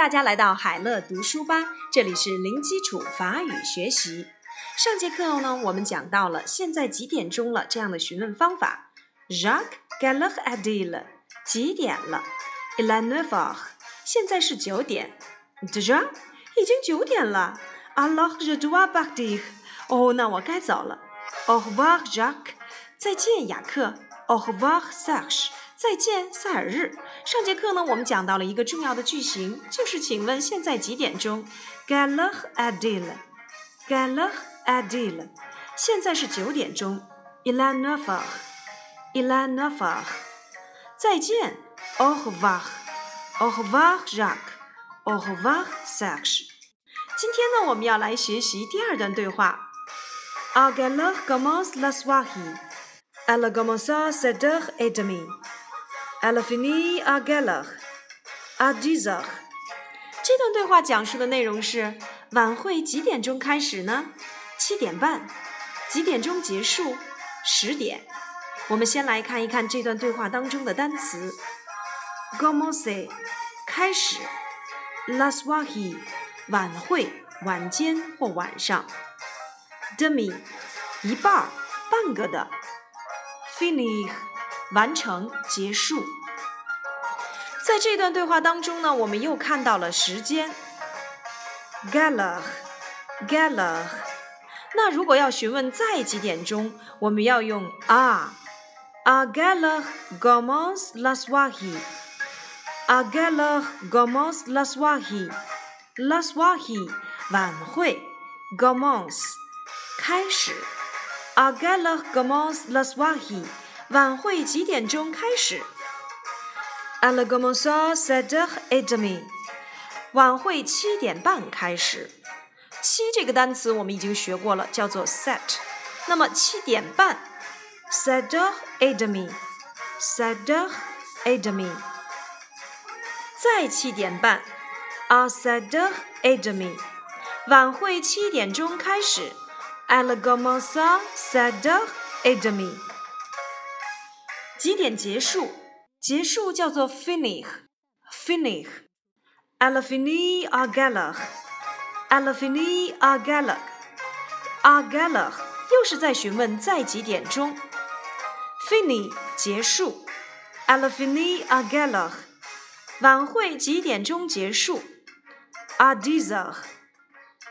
大家来到海乐读书吧，这里是零基础法语学习。上节课呢，我们讲到了现在几点钟了这样的询问方法。Jacques quelle heure est-il？几点了？Il est neuf heures。现在是九点。Déjà？已经九点了。Alors je dois partir。哦，那我该走了。Au revoir Jacques。再见，雅克。Au revoir Serge。再见，塞尔日。上节课呢，我们讲到了一个重要的句型，就是请问现在几点钟？Quelle heure est-il？Quelle heure est-il？现在是九点钟。Il est neuf heures。Il est neuf heures。再见，Au revoir。Au revoir Jacques。Au revoir Serge。今天呢，我们要来学习第二段对话。À quelle heure commence la soirée？Elle commence à sept heures et demie。À dix heures. 这段对话讲述的内容是：晚会几点钟开始呢？七点半。几点钟结束？十点。我们先来看一看这段对话当中的单词：commencer 开始；laswahi，晚会、晚间或晚上；demi 一半、半个的；finir 完成、结束。在这段对话当中呢，我们又看到了时间 g a l a g a l a 那如果要询问在几点钟，我们要用 a a g a l a commence la soirée，a g a l a commence la soirée，la soirée 晚会，commence 开始，a g a l a commence la soirée。晚会几点钟开始？Elle commence sept h e u r demi。晚会七点半开始。七这个单词我们已经学过了，叫做 set。那么七点半，sept h e u r demi。sept h e u r demi。再七点半，à sept heures et demie。晚会七点钟开始。Elle commence à sept heures et demie。几点结束？结束叫做 finish，finish，alfini agala，alfini agala，agala 又是在询问在几点钟？finish 结束，alfini agala，晚会几点钟结束 a d i s a g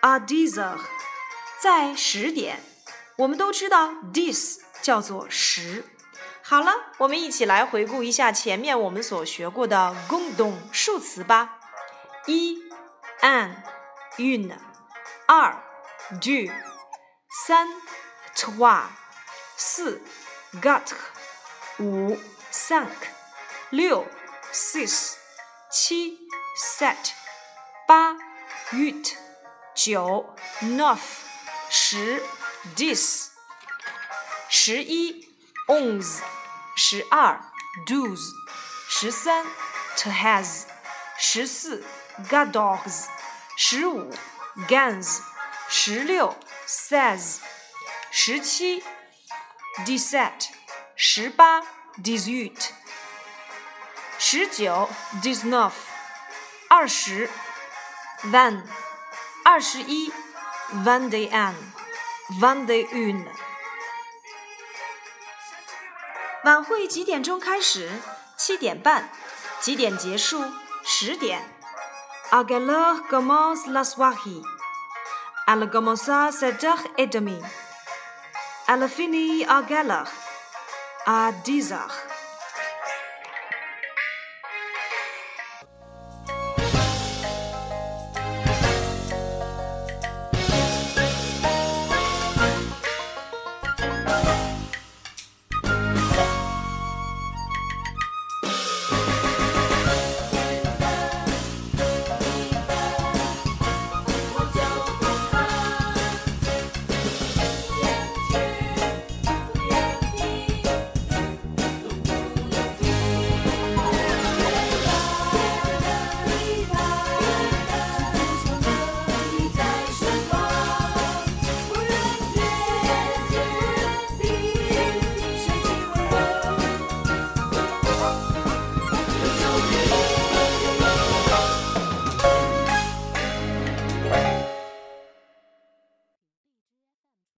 a d i s a g 在十点。我们都知道 this 叫做十。好了，我们一起来回顾一下前面我们所学过的共动数词吧。一 an une，二，deux，三，trois，四，quatre，五，cinq，六，six，七 set，八，huit，九，neuf，十，dix，十一 ones。十二，douze，十三，treize，十四，quatorze，十五，quinze，十六，seize，十七，dix-sept，十八，dix-huit，十九，dix-neuf，二十，vingt，二十一，vingt et un，vingt et une。 晚会几点钟开始？七点半。几点结束？十点。a g a l a g o m o s la s w a h i a l g o m o s a s a dach e d e m i a l f i n i a g a l a a d i z a h、ah.